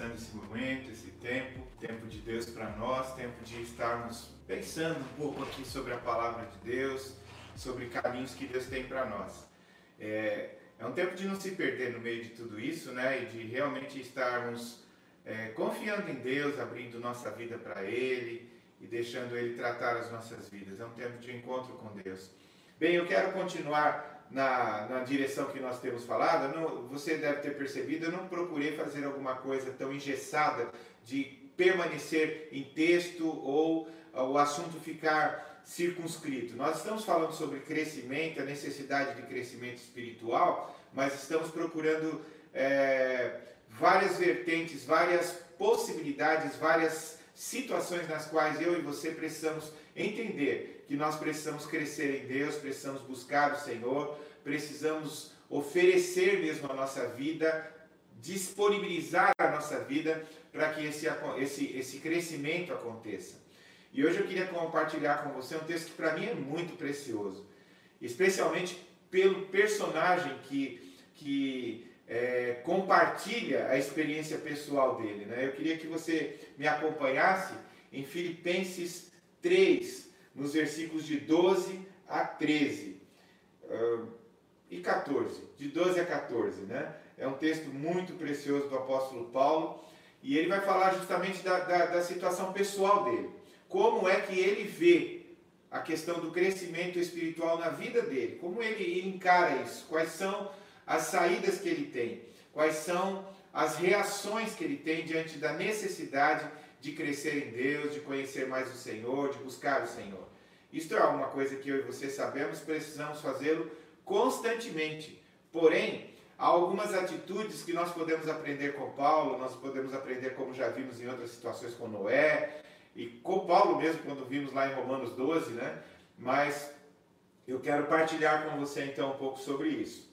começando esse momento, esse tempo, tempo de Deus para nós, tempo de estarmos pensando um pouco aqui sobre a palavra de Deus, sobre caminhos que Deus tem para nós. É, é um tempo de não se perder no meio de tudo isso, né? E de realmente estarmos é, confiando em Deus, abrindo nossa vida para Ele e deixando Ele tratar as nossas vidas. É um tempo de encontro com Deus. Bem, eu quero continuar na, na direção que nós temos falado. Não- você deve ter percebido, eu não procurei fazer alguma coisa tão engessada de permanecer em texto ou o assunto ficar circunscrito. Nós estamos falando sobre crescimento, a necessidade de crescimento espiritual, mas estamos procurando é, várias vertentes, várias possibilidades, várias situações nas quais eu e você precisamos entender que nós precisamos crescer em Deus, precisamos buscar o Senhor, precisamos oferecer mesmo a nossa vida, disponibilizar a nossa vida para que esse, esse, esse crescimento aconteça. E hoje eu queria compartilhar com você um texto que para mim é muito precioso, especialmente pelo personagem que, que é, compartilha a experiência pessoal dele. Né? Eu queria que você me acompanhasse em Filipenses 3, nos versículos de 12 a 13 uh, e 14, de 12 a 14. Né? É um texto muito precioso do apóstolo Paulo e ele vai falar justamente da, da, da situação pessoal dele. Como é que ele vê a questão do crescimento espiritual na vida dele, como ele encara isso, quais são as saídas que ele tem, quais são as reações que ele tem diante da necessidade de crescer em Deus, de conhecer mais o Senhor, de buscar o Senhor. Isto é uma coisa que eu e você sabemos, precisamos fazê-lo constantemente. Porém, há algumas atitudes que nós podemos aprender com Paulo, nós podemos aprender como já vimos em outras situações com Noé, e com Paulo mesmo, quando vimos lá em Romanos 12, né? Mas eu quero partilhar com você então um pouco sobre isso.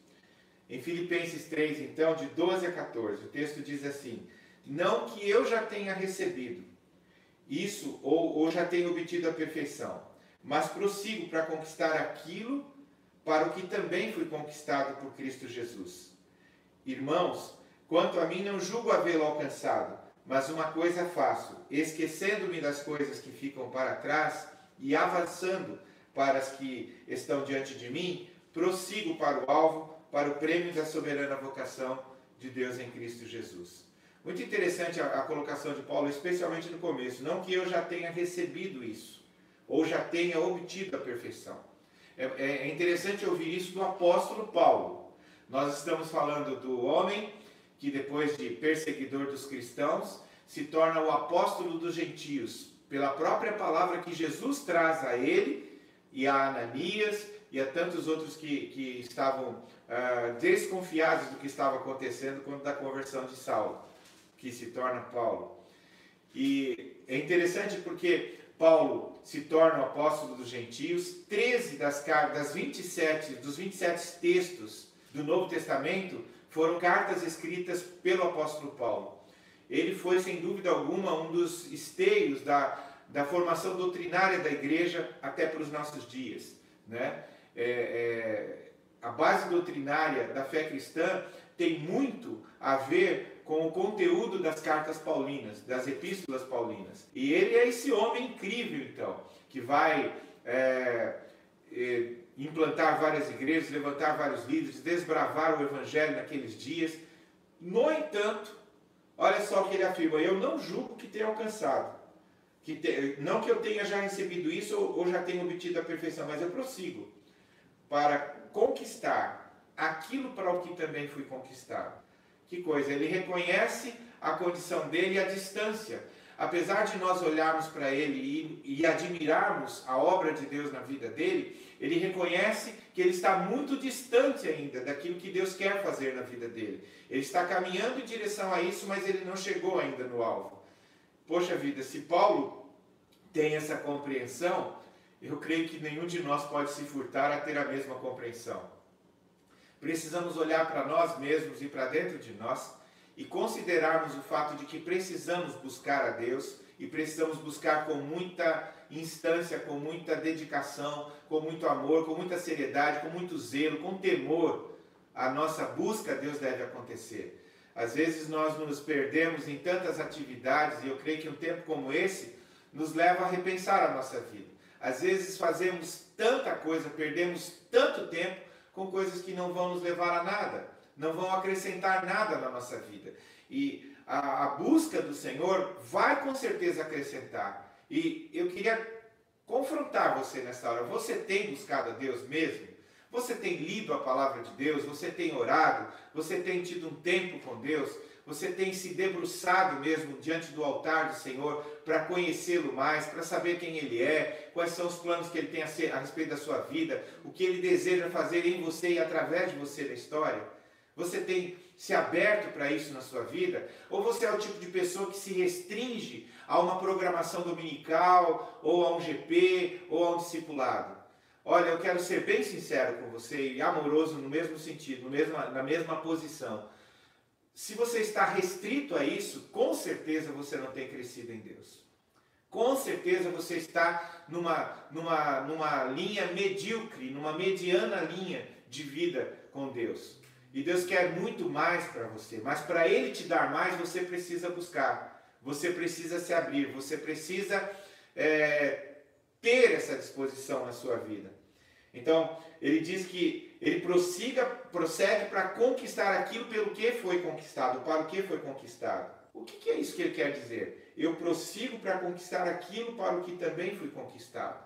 Em Filipenses 3, então, de 12 a 14, o texto diz assim: Não que eu já tenha recebido isso ou, ou já tenha obtido a perfeição, mas prossigo para conquistar aquilo para o que também fui conquistado por Cristo Jesus. Irmãos, quanto a mim, não julgo havê-lo alcançado, mas uma coisa faço, esquecendo-me das coisas que ficam para trás e avançando para as que estão diante de mim, prossigo para o alvo, para o prêmio da soberana vocação de Deus em Cristo Jesus. Muito interessante a, a, colocação de Paulo, especialmente no começo. Não que eu já tenha recebido isso, ou já tenha obtido a perfeição. É, é interessante ouvir isso do apóstolo Paulo. Nós estamos falando do homem que, depois de perseguidor dos cristãos, se torna o apóstolo dos gentios, pela própria palavra que Jesus traz a ele e a Ananias e a tantos outros que, que estavam uh, desconfiados do que estava acontecendo quando da conversão de Saulo, que se torna Paulo. E é interessante porque Paulo se torna o apóstolo dos gentios, 13 das, das 27, dos 27 textos do Novo Testamento foram cartas escritas pelo apóstolo Paulo. Ele foi, sem dúvida alguma, um dos esteios da, da formação doutrinária da igreja até para os nossos dias. Né? É, é, a base doutrinária da fé cristã tem muito a ver com o conteúdo das cartas paulinas, das epístolas paulinas. E ele é esse homem incrível, então, que vai é, é, implantar várias igrejas, levantar vários líderes, desbravar o evangelho naqueles dias. No entanto, olha só o que ele afirma: eu não julgo que tenha alcançado. Que te, não que eu tenha já recebido isso ou, ou já tenha obtido a perfeição, mas eu prossigo para conquistar aquilo para o que também fui conquistado. Que coisa, ele reconhece a condição dele à distância. Apesar de nós olharmos para ele e, e, admirarmos a obra de Deus na vida dele, ele reconhece que ele está muito distante ainda daquilo que Deus quer fazer na vida dele. Ele está caminhando em direção a isso, mas ele não chegou ainda no alvo. Poxa vida, se Paulo tem essa compreensão, eu creio que nenhum de nós pode se furtar a ter a mesma compreensão. Precisamos olhar para nós mesmos e para dentro de nós e considerarmos o fato de que precisamos buscar a Deus e precisamos buscar com muita instância, com muita dedicação, com muito amor, com muita seriedade, com muito zelo, com temor, a nossa busca a Deus deve acontecer. Às vezes nós nos perdemos em tantas atividades e eu creio que um tempo como esse nos leva a repensar a nossa vida. Às vezes fazemos tanta coisa, perdemos tanto tempo com coisas que não vão nos levar a nada, não vão acrescentar nada na nossa vida. E a, a busca do Senhor vai com certeza acrescentar. E eu queria confrontar você nessa hora. Você tem buscado a Deus mesmo? Você tem lido a palavra de Deus? Você tem orado? Você tem tido um tempo com Deus? Você tem se debruçado mesmo diante do altar do Senhor para conhecê-lo mais, para saber quem Ele é, quais são os planos que Ele tem a, ser, a respeito da sua vida, o que Ele deseja fazer em você e através de você na história? Você tem se aberto para isso na sua vida? Ou você é o tipo de pessoa que se restringe a uma programação dominical, ou a um GP, ou a um discipulado? Olha, eu quero ser bem sincero com você e amoroso no mesmo sentido, no mesmo, na mesma posição. Se você está restrito a isso, com certeza você não tem crescido em Deus. Com certeza você está numa, numa, numa linha medíocre, numa mediana linha de vida com Deus. E Deus quer muito mais para você, mas para Ele te dar mais, você precisa buscar, você precisa se abrir, você precisa é, ter essa disposição na sua vida. Então, ele diz que ele prossiga, prossegue para conquistar aquilo pelo que foi conquistado, para o que foi conquistado. O que, que é isso que ele quer dizer? Eu prossigo para conquistar aquilo para o que também fui conquistado.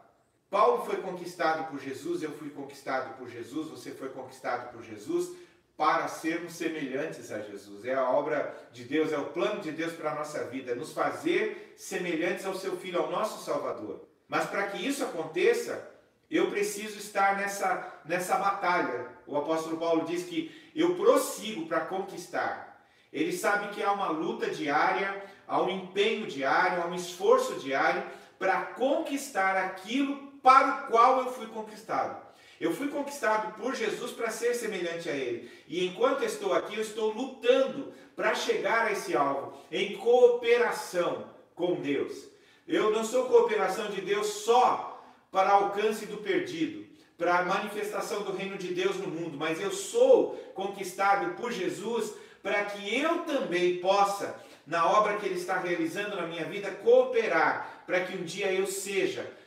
Paulo foi conquistado por Jesus, eu fui conquistado por Jesus, você foi conquistado por Jesus, para sermos semelhantes a Jesus. É a obra de Deus, é o plano de Deus para a nossa vida, é nos fazer semelhantes ao seu Filho, ao nosso Salvador. Mas para que isso aconteça, eu preciso estar nessa, nessa batalha. O apóstolo Paulo diz que eu prossigo para conquistar. Ele sabe que há uma luta diária, há um empenho diário, há um esforço diário para conquistar aquilo para o qual eu fui conquistado. Eu fui conquistado por Jesus para ser semelhante a Ele. E enquanto estou aqui, eu estou lutando para chegar a esse alvo, em cooperação com Deus. Eu não sou cooperação de Deus só para alcance do perdido, para a manifestação do reino de Deus no mundo, mas eu sou conquistado por Jesus para que eu também possa, na obra que Ele está realizando na minha vida, cooperar para que um dia eu seja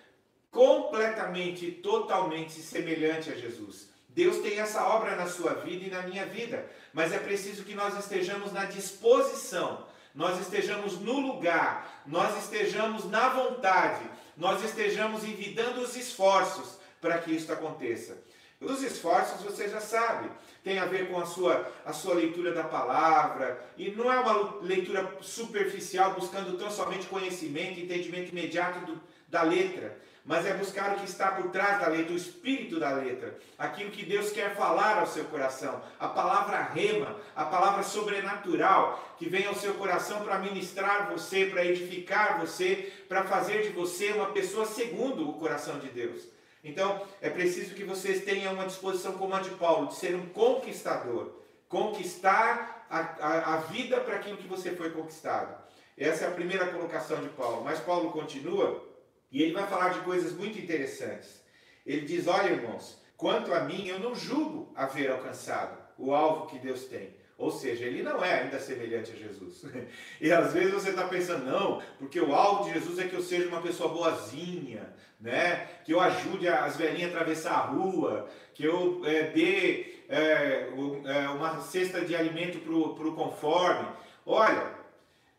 completamente, totalmente semelhante a Jesus. Deus tem essa obra na sua vida e na minha vida, mas é preciso que nós estejamos na disposição, nós estejamos no lugar, nós estejamos na vontade, nós estejamos envidando os esforços para que isso aconteça. Os esforços você já sabe, tem a ver com a sua, a sua leitura da palavra, e não é uma leitura superficial buscando tão somente conhecimento, entendimento imediato do, da letra, mas é buscar o que está por trás da letra, o espírito da letra, aquilo que Deus quer falar ao seu coração, a palavra rema, a palavra sobrenatural que vem ao seu coração para ministrar você, para edificar você, para fazer de você uma pessoa segundo o coração de Deus. Então, é preciso que vocês tenham uma disposição como a de Paulo, de ser um conquistador, conquistar a, a, a vida para aquilo que você foi conquistado. Essa é a primeira colocação de Paulo. Mas Paulo continua e ele vai falar de coisas muito interessantes. Ele diz: Olha, irmãos, quanto a mim, eu não julgo haver alcançado o alvo que Deus tem. Ou seja, ele não é ainda semelhante a Jesus. E às vezes você está pensando, não, porque o alvo de Jesus é que eu seja uma pessoa boazinha, né? que eu ajude as velhinhas a atravessar a rua, que eu é, dê é, uma cesta de alimento para o conforme. Olha,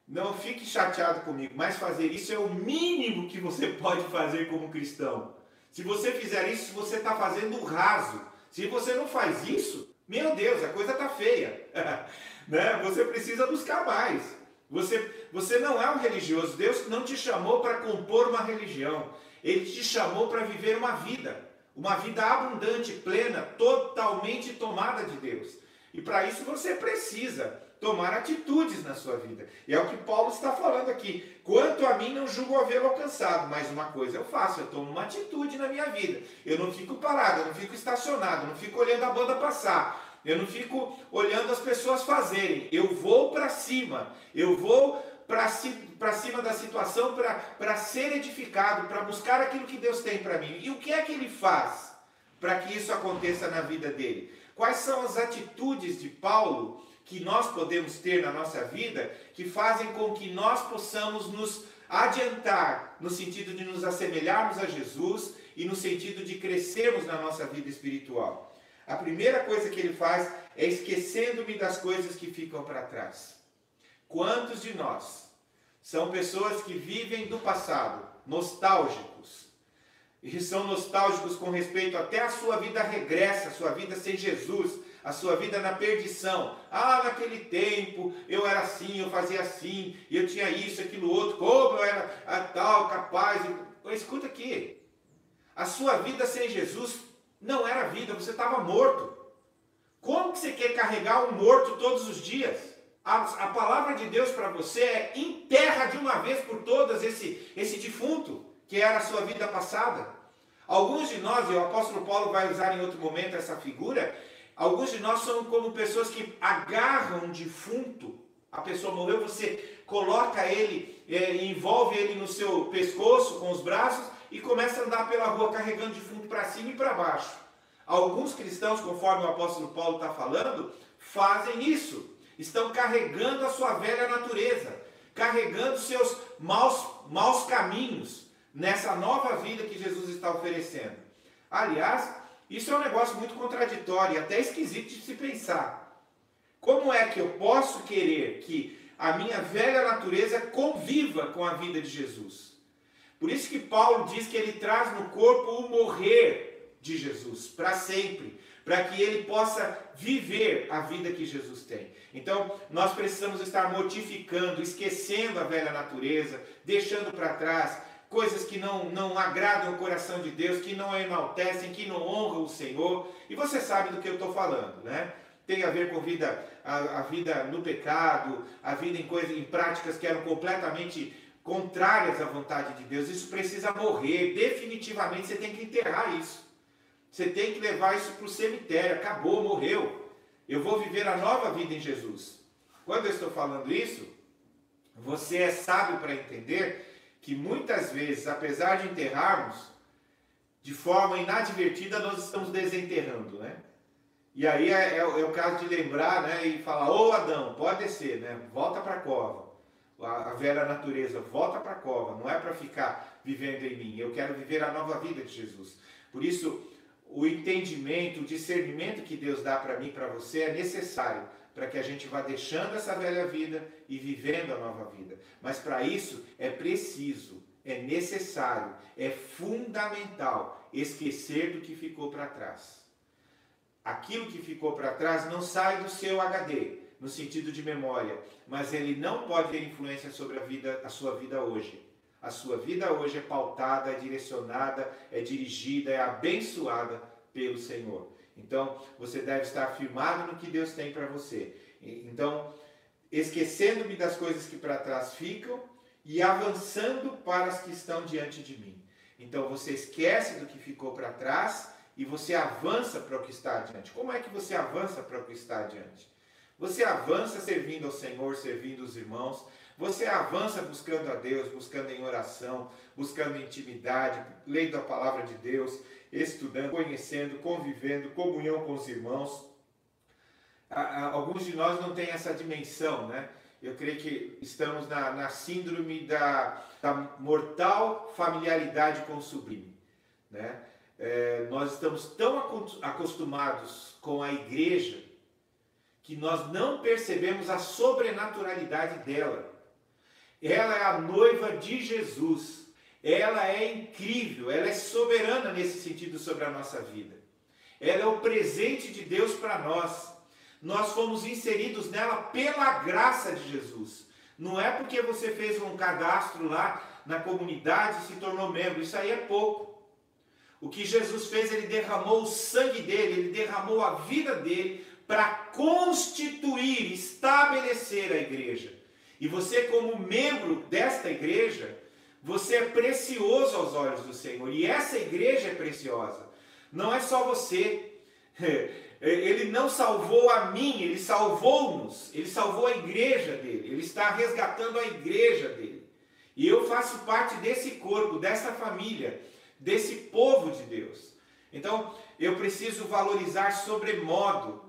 não fique chateado comigo, mas fazer isso é o mínimo que você pode fazer como cristão. Se você fizer isso, você está fazendo raso. Se você não faz isso, meu Deus, a coisa está feia. né? Você precisa buscar mais. Você, você não é um religioso. Deus não te chamou para compor uma religião. Ele te chamou para viver uma vida. Uma vida abundante, plena, totalmente tomada de Deus. E para isso você precisa tomar atitudes na sua vida. E é o que Paulo está falando aqui. Quanto a mim, não julgo havê-lo alcançado, mas uma coisa eu faço, eu tomo uma atitude na minha vida. Eu não fico parado, eu não fico estacionado, eu não fico olhando a banda passar. Eu não fico olhando as pessoas fazerem. Eu vou para cima. Eu vou para cima da situação para ser edificado, para buscar aquilo que Deus tem para mim. E o que é que ele faz para que isso aconteça na vida dele? Quais são as atitudes de Paulo que nós podemos ter na nossa vida que fazem com que nós possamos nos adiantar no sentido de nos assemelharmos a Jesus e no sentido de crescermos na nossa vida espiritual? A primeira coisa que ele faz é esquecendo-me das coisas que ficam para trás. Quantos de nós são pessoas que vivem do passado, nostálgicos, e são nostálgicos com respeito até à sua vida regressa, sua vida sem Jesus, a sua vida na perdição. Ah, naquele tempo eu era assim, eu fazia assim, eu tinha isso, aquilo outro, como eu era tal, capaz. Escuta aqui, a sua vida sem Jesus não era vida, você estava morto. Como que você quer carregar um morto todos os dias? a, a palavra de Deus para você é enterra de uma vez por todas esse, esse defunto, que era a sua vida passada. Alguns de nós, e o apóstolo Paulo vai usar em outro momento essa figura, alguns de nós são como pessoas que agarram um defunto, a pessoa morreu, você coloca ele, é, envolve ele no seu pescoço com os braços e começa a andar pela rua carregando defunto para cima e para baixo. Alguns cristãos, conforme o apóstolo Paulo está falando, fazem isso estão carregando a sua velha natureza, carregando seus maus, maus caminhos nessa nova vida que Jesus está oferecendo. Aliás, isso é um negócio muito contraditório e até esquisito de se pensar. Como é que eu posso querer que a minha velha natureza conviva com a vida de Jesus? Por isso que Paulo diz que ele traz no corpo o morrer de Jesus para sempre, para que ele possa viver a vida que Jesus tem. Então, nós precisamos estar mortificando, esquecendo a velha natureza, deixando para trás coisas que não, não agradam o coração de Deus, que não enaltecem, que não honram o Senhor. E você sabe do que eu estou falando, né? Tem a ver com vida, a, a vida no pecado, a vida em coisas, em práticas que eram completamente contrárias à vontade de Deus. Isso precisa morrer, definitivamente você tem que enterrar isso. Você tem que levar isso para o cemitério. Acabou, morreu. Eu vou viver a nova vida em Jesus. Quando eu estou falando isso, você é sábio para entender que muitas vezes, apesar de enterrarmos, de forma inadvertida nós estamos desenterrando, né? E aí é, é, é o caso de lembrar, né? E falar, ô Adão, pode descer, né? Volta para a cova. A, a velha natureza, volta para a cova. Não é para ficar vivendo em mim. Eu quero viver a nova vida de Jesus. Por isso, o entendimento, o discernimento que Deus dá para mim para você é necessário para que a gente vá deixando essa velha vida e vivendo a nova vida. Mas para isso é preciso, é necessário, é fundamental esquecer do que ficou para trás. Aquilo que ficou para trás não sai do seu HD, no sentido de memória, mas ele não pode ter influência sobre a vida, a sua vida hoje. A sua vida hoje é pautada, é direcionada, é dirigida, é abençoada pelo Senhor. Então, você deve estar firmado no que Deus tem para você. Então, esquecendo-me das coisas que para trás ficam e avançando para as que estão diante de mim. Então, você esquece do que ficou para trás e você avança para o que está adiante. Como é que você avança para o que está adiante? Você avança servindo ao Senhor, servindo os irmãos, você avança buscando a Deus, buscando em oração, buscando intimidade, lendo a palavra de Deus, estudando, conhecendo, convivendo, comunhão com os irmãos. Alguns de nós não têm essa dimensão, né? Eu creio que estamos na, na síndrome da, da, mortal familiaridade com o sublime. Né? É, nós estamos tão acostumados com a igreja que nós não percebemos a sobrenaturalidade dela. Ela é a noiva de Jesus. Ela é incrível, ela é soberana nesse sentido sobre a nossa vida. Ela é o presente de Deus para nós. Nós fomos inseridos nela pela graça de Jesus. Não é porque você fez um cadastro lá na comunidade e se tornou membro. Isso aí é pouco. O que Jesus fez, ele derramou o sangue dele, ele derramou a vida dele para constituir, estabelecer a igreja. E você, como membro desta igreja, você é precioso aos olhos do Senhor. E essa igreja é preciosa. Não é só você. Ele não salvou a mim, ele salvou-nos, ele salvou a igreja dele, ele está resgatando a igreja dele. E eu faço parte desse corpo, dessa família, desse povo de Deus. Então, eu preciso valorizar sobremodo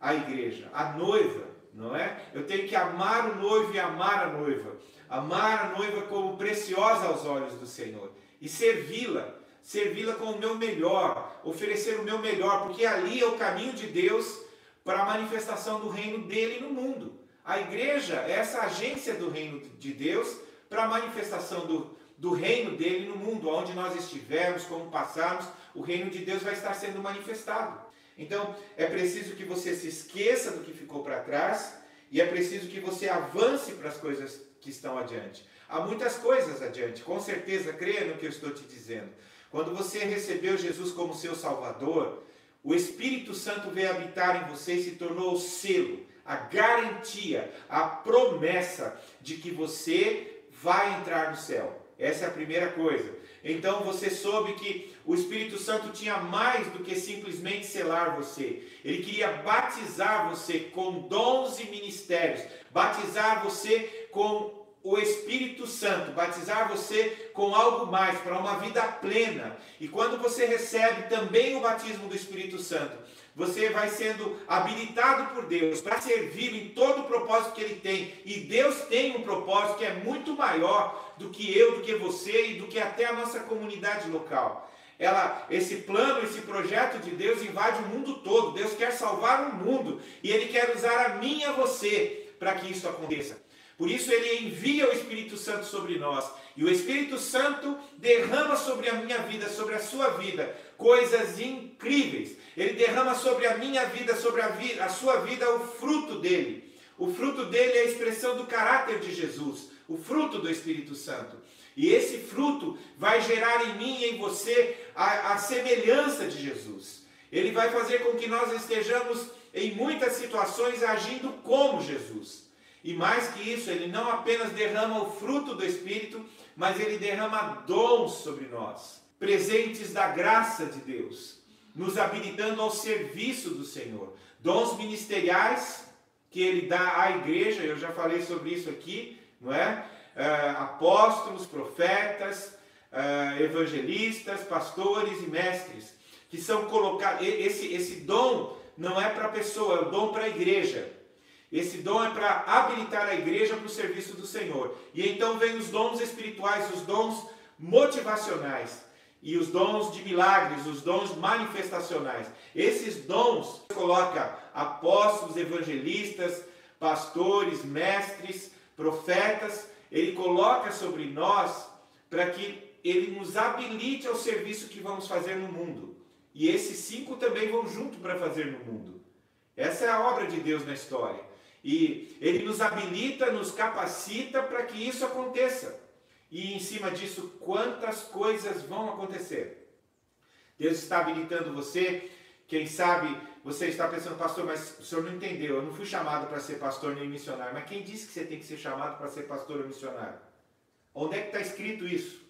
a igreja, a noiva, não é? Eu tenho que amar o noivo e amar a noiva. Amar a noiva como preciosa aos olhos do Senhor e servi-la, servi-la com o meu melhor, oferecer o meu melhor, porque ali é o caminho de Deus para a manifestação do reino dele no mundo. A igreja é essa agência do reino de Deus para a manifestação do, do reino dele no mundo, onde nós estivermos, como passarmos, o reino de Deus vai estar sendo manifestado. Então, é preciso que você se esqueça do que ficou para trás e é preciso que você avance para as coisas que estão adiante. Há muitas coisas adiante, com certeza, creia no que eu estou te dizendo. Quando você recebeu Jesus como seu Salvador, o Espírito Santo veio habitar em você e se tornou o selo, a garantia, a promessa de que você vai entrar no céu. Essa é a primeira coisa. Então você soube que o Espírito Santo tinha mais do que simplesmente selar você. Ele queria batizar você com dons e ministérios, batizar você com o Espírito Santo, batizar você com algo mais, para uma vida plena. E quando você recebe também o batismo do Espírito Santo, você vai sendo habilitado por Deus para servir em todo o propósito que Ele tem. E Deus tem um propósito que é muito maior do que eu, do que você e do que até a nossa comunidade local. Ela, esse plano, esse projeto de Deus invade o mundo todo. Deus quer salvar o mundo e Ele quer usar a mim e a você para que isso aconteça. Por isso ele envia o Espírito Santo sobre nós. E o Espírito Santo derrama sobre a minha vida, sobre a sua vida, coisas incríveis. Ele derrama sobre a minha vida, sobre a, vida, a sua vida, o fruto dele. O fruto dele é a expressão do caráter de Jesus, o fruto do Espírito Santo. E esse fruto vai gerar em mim e em você a, a semelhança de Jesus. Ele vai fazer com que nós estejamos em muitas situações agindo como Jesus. E mais que isso, ele não apenas derrama o fruto do Espírito, mas ele derrama dons sobre nós, presentes da graça de Deus, nos habilitando ao serviço do Senhor. Dons ministeriais que ele dá à igreja, eu já falei sobre isso aqui, não é? Uh, apóstolos, profetas, uh, evangelistas, pastores e mestres, que são colocados. Esse, esse dom não é para a pessoa, é o dom para a igreja. Esse dom é para habilitar a igreja para o serviço do Senhor. E então vem os dons espirituais, os dons motivacionais e os dons de milagres, os dons manifestacionais. Esses dons coloca apóstolos, evangelistas, pastores, mestres, profetas, ele coloca sobre nós para que ele nos habilite ao serviço que vamos fazer no mundo. E esses cinco também vão junto para fazer no mundo. Essa é a obra de Deus na história. E ele nos habilita, nos capacita para que isso aconteça. E em cima disso, quantas coisas vão acontecer? Deus está habilitando você. Quem sabe você está pensando, pastor, mas o senhor não entendeu. Eu não fui chamado para ser pastor nem missionário. Mas quem disse que você tem que ser chamado para ser pastor ou missionário? Onde é que está escrito isso?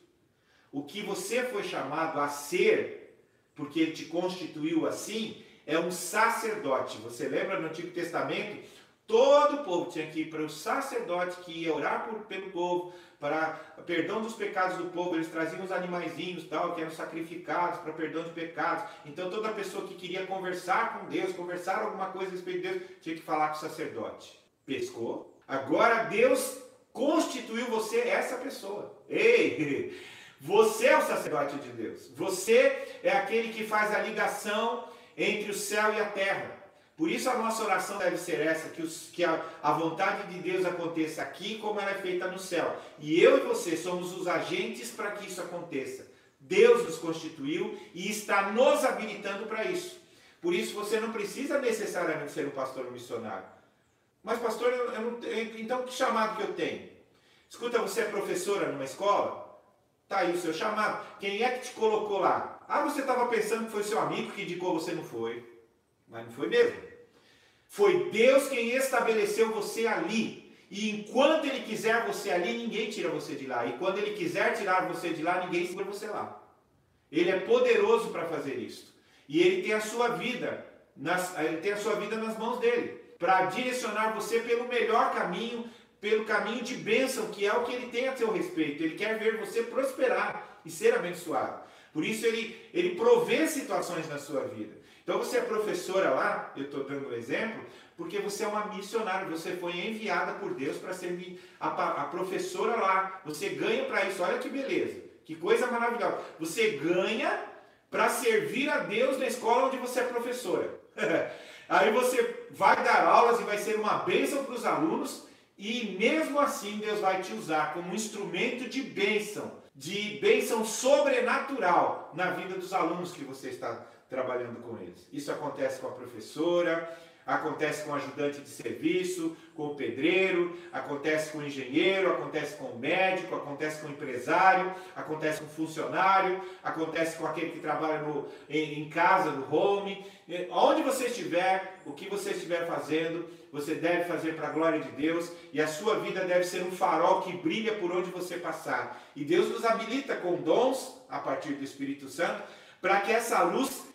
O que você foi chamado a ser, porque ele te constituiu assim, é um sacerdote. Você lembra no Antigo Testamento? Todo o povo tinha que ir para o sacerdote que ia orar por, pelo povo, para perdão dos pecados do povo. Eles traziam os animaizinhos tal, que eram sacrificados para perdão de pecados. Então toda pessoa que queria conversar com Deus, conversar alguma coisa a respeito de Deus, tinha que falar com o sacerdote. Pescou? Agora Deus constituiu você essa pessoa. Ei! Você é o sacerdote de Deus. Você é aquele que faz a ligação entre o céu e a terra. Por isso a nossa oração deve ser essa, que, os, que a, a, vontade de Deus aconteça aqui como ela é feita no céu. E eu e você somos os agentes para que isso aconteça. Deus nos constituiu e está nos habilitando para isso. Por isso você não precisa necessariamente ser um pastor ou missionário. Mas pastor, eu, eu então que chamado que eu tenho? Escuta, você é professora numa escola? Tá aí o seu chamado. Quem é que te colocou lá? Ah, você estava pensando que foi seu amigo que indicou, você não foi. Mas não foi mesmo. Foi Deus quem estabeleceu você ali. E enquanto Ele quiser você ali, ninguém tira você de lá. E quando Ele quiser tirar você de lá, ninguém segura você lá. Ele é poderoso para fazer isso. E Ele tem a sua vida nas, ele tem a sua vida nas mãos dele, para direcionar você pelo melhor caminho, pelo caminho de bênção, que é o que ele tem a seu respeito. Ele quer ver você prosperar e ser abençoado. Por isso ele, ele provê situações na sua vida. Então você é professora lá, eu estou dando um exemplo, porque você é uma missionária, você foi enviada por Deus para ser a, a professora lá. Você ganha para isso, olha que beleza, que coisa maravilhosa. Você ganha para servir a Deus na escola onde você é professora. Aí você vai dar aulas e vai ser uma bênção para os alunos, e mesmo assim Deus vai te usar como um instrumento de bênção, de bênção sobrenatural na vida dos alunos que você está trabalhando com eles. Isso acontece com a professora, Acontece com o ajudante de serviço, com o pedreiro, acontece com o engenheiro, acontece com o médico, acontece com o empresário, acontece com o funcionário, acontece com aquele que trabalha no, em, em casa, no home. Onde você estiver, o que você estiver fazendo, você deve fazer para a glória de Deus e a sua vida deve ser um farol que brilha por onde você passar. E Deus nos habilita com dons, a partir do Espírito Santo, para que essa luz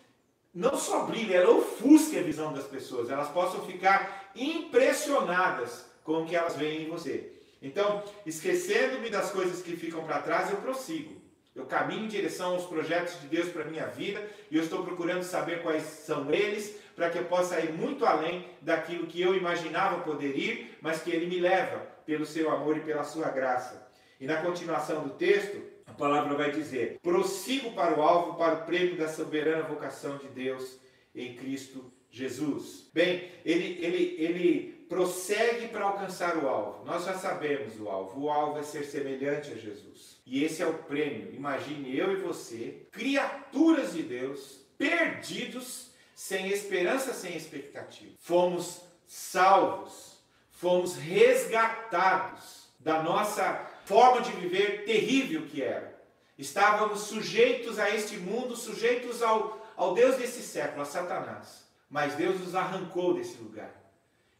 não só brilhe, ela ofusque a visão das pessoas, elas possam ficar impressionadas com o que elas veem em você. Então, esquecendo-me das coisas que ficam para trás, eu prossigo. Eu caminho em direção aos projetos de Deus para minha vida e eu estou procurando saber quais são eles para que eu possa ir muito além daquilo que eu imaginava poder ir, mas que Ele me leva pelo seu amor e pela sua graça. E na continuação do texto, palavra vai dizer: prossigo para o alvo, para o prêmio da soberana vocação de Deus em Cristo Jesus. Bem, ele, ele, ele prossegue para alcançar o alvo. Nós já sabemos o alvo. O alvo é ser semelhante a Jesus. E esse é o prêmio. Imagine eu e você, criaturas de Deus, perdidos, sem esperança, sem expectativa. Fomos salvos, fomos resgatados da nossa forma de viver terrível que era. Estávamos sujeitos a este mundo, sujeitos ao, ao Deus desse século, a Satanás. Mas Deus nos arrancou desse lugar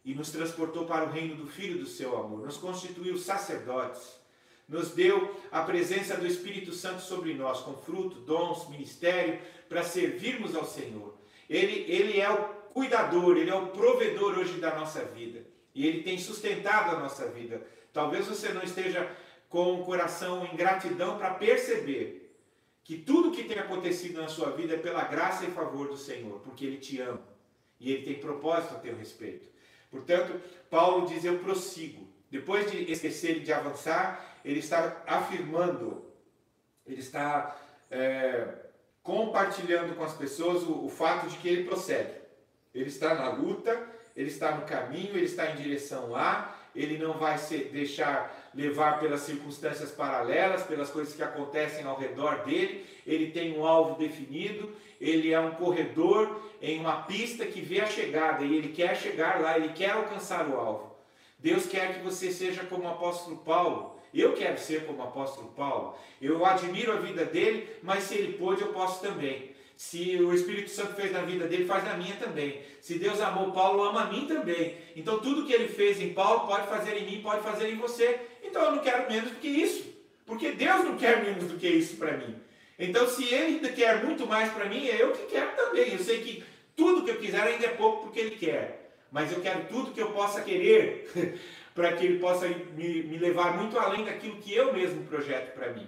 e nos transportou para o reino do Filho do seu amor, nos constituiu sacerdotes, nos deu a presença do Espírito Santo sobre nós, com fruto, dons, ministério, para servirmos ao Senhor. Ele, ele é o cuidador, ele é o provedor hoje da nossa vida e ele tem sustentado a nossa vida. Talvez você não esteja com o coração em gratidão para perceber que tudo que tem acontecido na sua vida é pela graça e favor do Senhor, porque Ele te ama e Ele tem propósito a teu respeito. Portanto, Paulo diz: Eu prossigo. Depois de esquecer de avançar, ele está afirmando, ele está é, compartilhando com as pessoas o, o fato de que ele prossegue. Ele está na luta, ele está no caminho, ele está em direção lá, ele não vai se deixar levar pelas circunstâncias paralelas, pelas coisas que acontecem ao redor dele. Ele tem um alvo definido, ele é um corredor em uma pista que vê a chegada e ele quer chegar lá, ele quer alcançar o alvo. Deus quer que você seja como o apóstolo Paulo. Eu quero ser como o apóstolo Paulo. Eu admiro a vida dele, mas se ele pôde, eu posso também. Se o Espírito Santo fez na vida dele, faz na minha também. Se Deus amou Paulo, ama a mim também. Então tudo que ele fez em Paulo pode fazer em mim, pode fazer em você. Então eu não quero menos do que isso. Porque Deus não quer menos do que isso para mim. Então se ele quer muito mais para mim, é eu que quero também. Eu sei que tudo que eu quiser ainda é pouco porque ele quer. Mas eu quero tudo que eu possa querer para que ele possa me, me levar muito além daquilo que eu mesmo projeto para mim.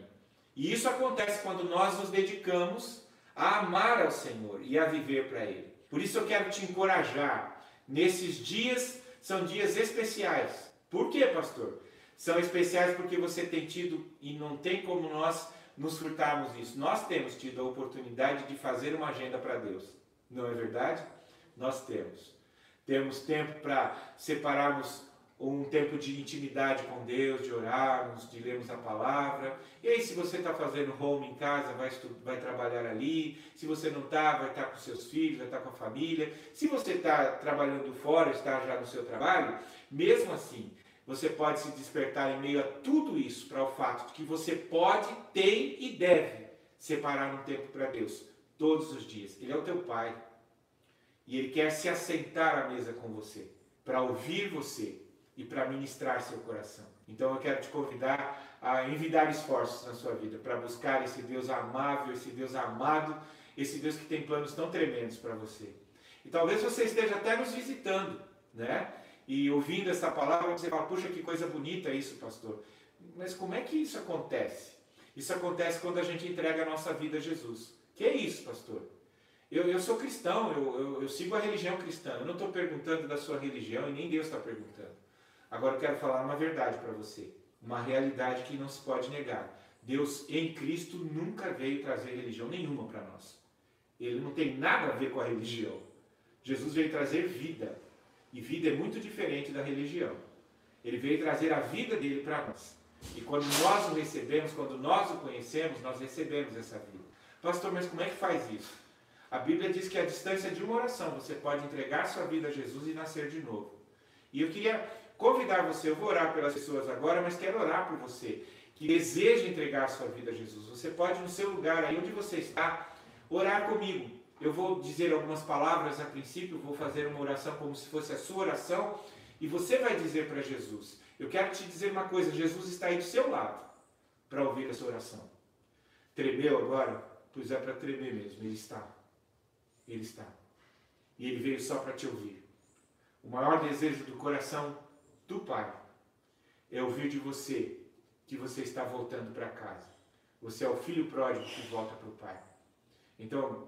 E isso acontece quando nós nos dedicamos a amar ao Senhor e a viver para Ele. Por isso eu quero te encorajar. Nesses dias são dias especiais. Por quê, pastor? São especiais porque você tem tido, e não tem como nós nos furtarmos disso. Nós temos tido a oportunidade de fazer uma agenda para Deus. Não é verdade? Nós temos. Temos tempo para separarmos um tempo de intimidade com Deus, de orarmos, de lermos a palavra. E aí, se você está fazendo home em casa, vai, vai trabalhar ali. Se você não está, vai estar tá com seus filhos, vai estar tá com a família. Se você está trabalhando fora, está já no seu trabalho, mesmo assim, você pode se despertar em meio a tudo isso para o fato de que você pode, tem e deve separar um tempo para Deus todos os dias. Ele é o teu Pai e Ele quer se assentar à mesa com você para ouvir você e para ministrar seu coração. Então eu quero te convidar a envidar esforços na sua vida para buscar esse Deus amável, esse Deus amado, esse Deus que tem planos tão tremendos para você. E talvez você esteja até nos visitando, né? E ouvindo essa palavra, você fala, puxa, que coisa bonita isso, pastor. Mas como é que isso acontece? Isso acontece quando a gente entrega a nossa vida a Jesus. Que é isso, pastor? Eu, eu sou cristão, eu, eu, eu sigo a religião cristã. Eu não estou perguntando da sua religião e nem Deus está perguntando. Agora eu quero falar uma verdade para você, uma realidade que não se pode negar. Deus em Cristo nunca veio trazer religião nenhuma para nós. Ele não tem nada a ver com a religião. Jesus veio trazer vida. E vida é muito diferente da religião. Ele veio trazer a vida dele para nós. E quando nós o recebemos, quando nós o conhecemos, nós recebemos essa vida. Pastor, mas como é que faz isso? A Bíblia diz que a distância de uma oração você pode entregar sua vida a Jesus e nascer de novo. E eu queria convidar você, eu vou orar pelas pessoas agora, mas quero orar por você que deseja entregar sua vida a Jesus. Você pode, no seu lugar, aí onde você está, orar comigo. Eu vou dizer algumas palavras a princípio, vou fazer uma oração como se fosse a sua oração, e você vai dizer para Jesus: Eu quero te dizer uma coisa, Jesus está aí do seu lado para ouvir a sua oração. Tremeu agora? Pois é para tremer mesmo, ele está. Ele está. E ele veio só para te ouvir. O maior desejo do coração do Pai é ouvir de você que você está voltando para casa. Você é o filho pródigo que volta para o Pai. Então,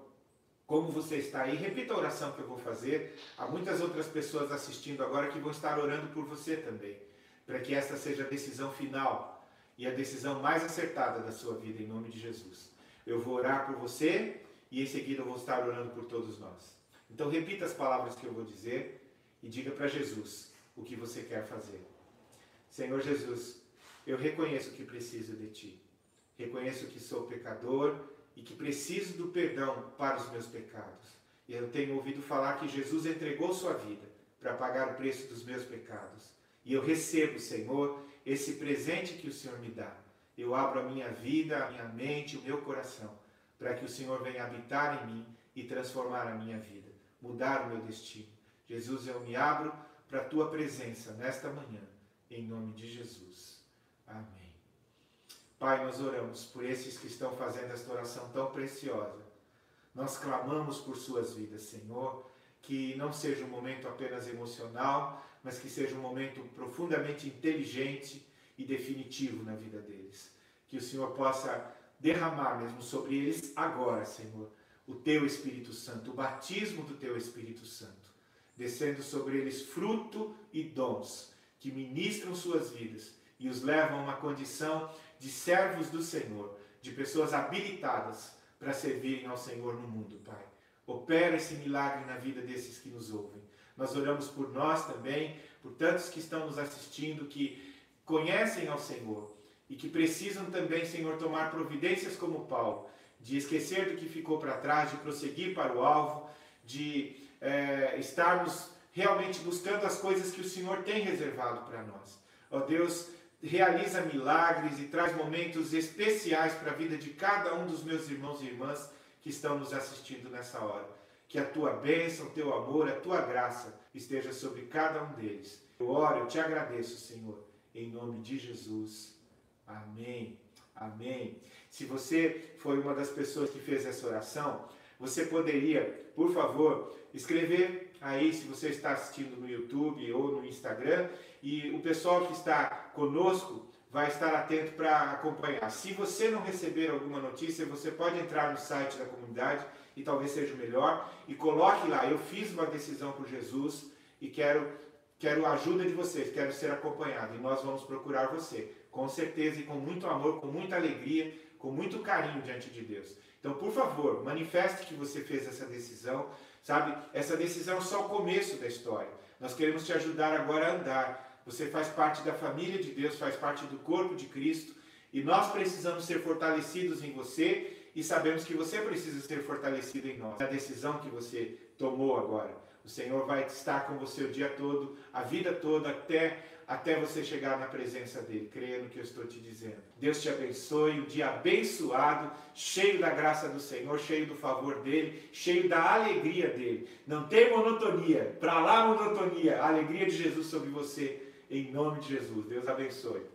como você está aí, repita a oração que eu vou fazer. Há muitas outras pessoas assistindo agora que vão estar orando por você também, para que esta seja a decisão final e a decisão mais acertada da sua vida, em nome de Jesus. Eu vou orar por você e em seguida eu vou estar orando por todos nós. Então, repita as palavras que eu vou dizer e diga para Jesus o que você quer fazer. Senhor Jesus, eu reconheço que preciso de Ti. Reconheço que sou pecador e que preciso do perdão para os meus pecados. E eu tenho ouvido falar que Jesus entregou sua vida para pagar o preço dos meus pecados. E eu recebo, Senhor, esse presente que o Senhor me dá. Eu abro a minha vida, a minha mente, o meu coração, para que o Senhor venha habitar em mim e transformar a minha vida, mudar o meu destino. Jesus, eu me abro para a tua presença nesta manhã, em nome de Jesus. Amém. Pai, nós oramos por esses que estão fazendo esta oração tão preciosa. Nós clamamos por suas vidas, Senhor, que não seja um momento apenas emocional, mas que seja um momento profundamente inteligente e definitivo na vida deles. Que o Senhor possa derramar mesmo sobre eles agora, Senhor, o teu Espírito Santo, o batismo do teu Espírito Santo, descendo sobre eles fruto e dons que ministram suas vidas e os levam a uma condição de servos do Senhor, de pessoas habilitadas para servirem ao Senhor no mundo, Pai. Opera esse milagre na vida desses que nos ouvem. Nós oramos por nós também, por tantos que estão nos assistindo, que conhecem ao Senhor e que precisam também, Senhor, tomar providências como Paulo, de esquecer do que ficou para trás, de prosseguir para o alvo, de é, estarmos realmente buscando as coisas que o Senhor tem reservado para nós. Ó Deus, realiza milagres e traz momentos especiais para a vida de cada um dos meus irmãos e irmãs que estão nos assistindo nessa hora. Que a tua bênção, o teu amor, a tua graça esteja sobre cada um deles. Eu oro, eu te agradeço, Senhor, em nome de Jesus. Amém. Amém. Se você foi uma das pessoas que fez essa oração, você poderia, por favor, escrever aí se você está assistindo no YouTube ou no Instagram e o pessoal que está conosco vai estar atento para acompanhar. Se você não receber alguma notícia, você pode entrar no site da comunidade e talvez seja o melhor e coloque lá, eu fiz uma decisão por Jesus e quero quero a ajuda de vocês, quero ser acompanhado e nós vamos procurar você, com certeza e com muito amor, com muita alegria, com muito carinho diante de Deus. Então, por favor, manifeste que você fez essa decisão, sabe? Essa decisão é só o começo da história. Nós queremos te ajudar agora a andar você faz parte da família de Deus, faz parte do corpo de Cristo e nós precisamos ser fortalecidos em você e sabemos que você precisa ser fortalecido em nós. É a decisão que você tomou agora. O Senhor vai estar com você o dia todo, a vida toda, até, até você chegar na presença dEle. Creia no que eu estou te dizendo. Deus te abençoe, um dia abençoado, cheio da graça do Senhor, cheio do favor dEle, cheio da alegria dEle. Não tem monotonia, para lá monotonia, a alegria de Jesus sobre você em nome de Jesus. Deus abençoe.